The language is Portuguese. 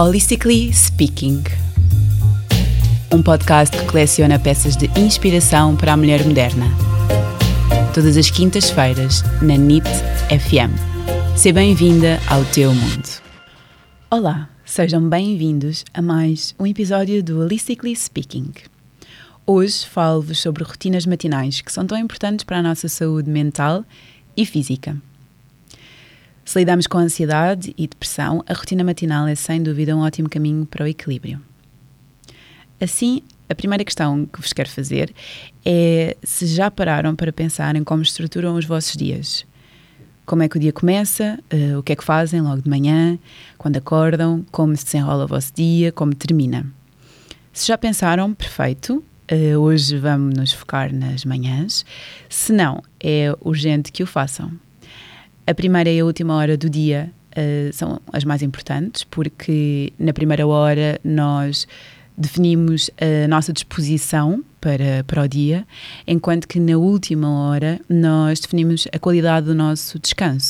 Holistically Speaking um podcast que coleciona peças de inspiração para a mulher moderna. Todas as quintas-feiras, na NIT FM. Seja bem-vinda ao teu mundo. Olá, sejam bem-vindos a mais um episódio do Holistically Speaking. Hoje falo-vos sobre rotinas matinais que são tão importantes para a nossa saúde mental e física. Se lidamos com ansiedade e depressão, a rotina matinal é sem dúvida um ótimo caminho para o equilíbrio. Assim, a primeira questão que vos quero fazer é se já pararam para pensar em como estruturam os vossos dias. Como é que o dia começa, uh, o que é que fazem logo de manhã, quando acordam, como se desenrola o vosso dia, como termina. Se já pensaram, perfeito, uh, hoje vamos nos focar nas manhãs. Se não, é urgente que o façam. A primeira e a última hora do dia uh, são as mais importantes, porque na primeira hora nós definimos a nossa disposição para, para o dia, enquanto que na última hora nós definimos a qualidade do nosso descanso.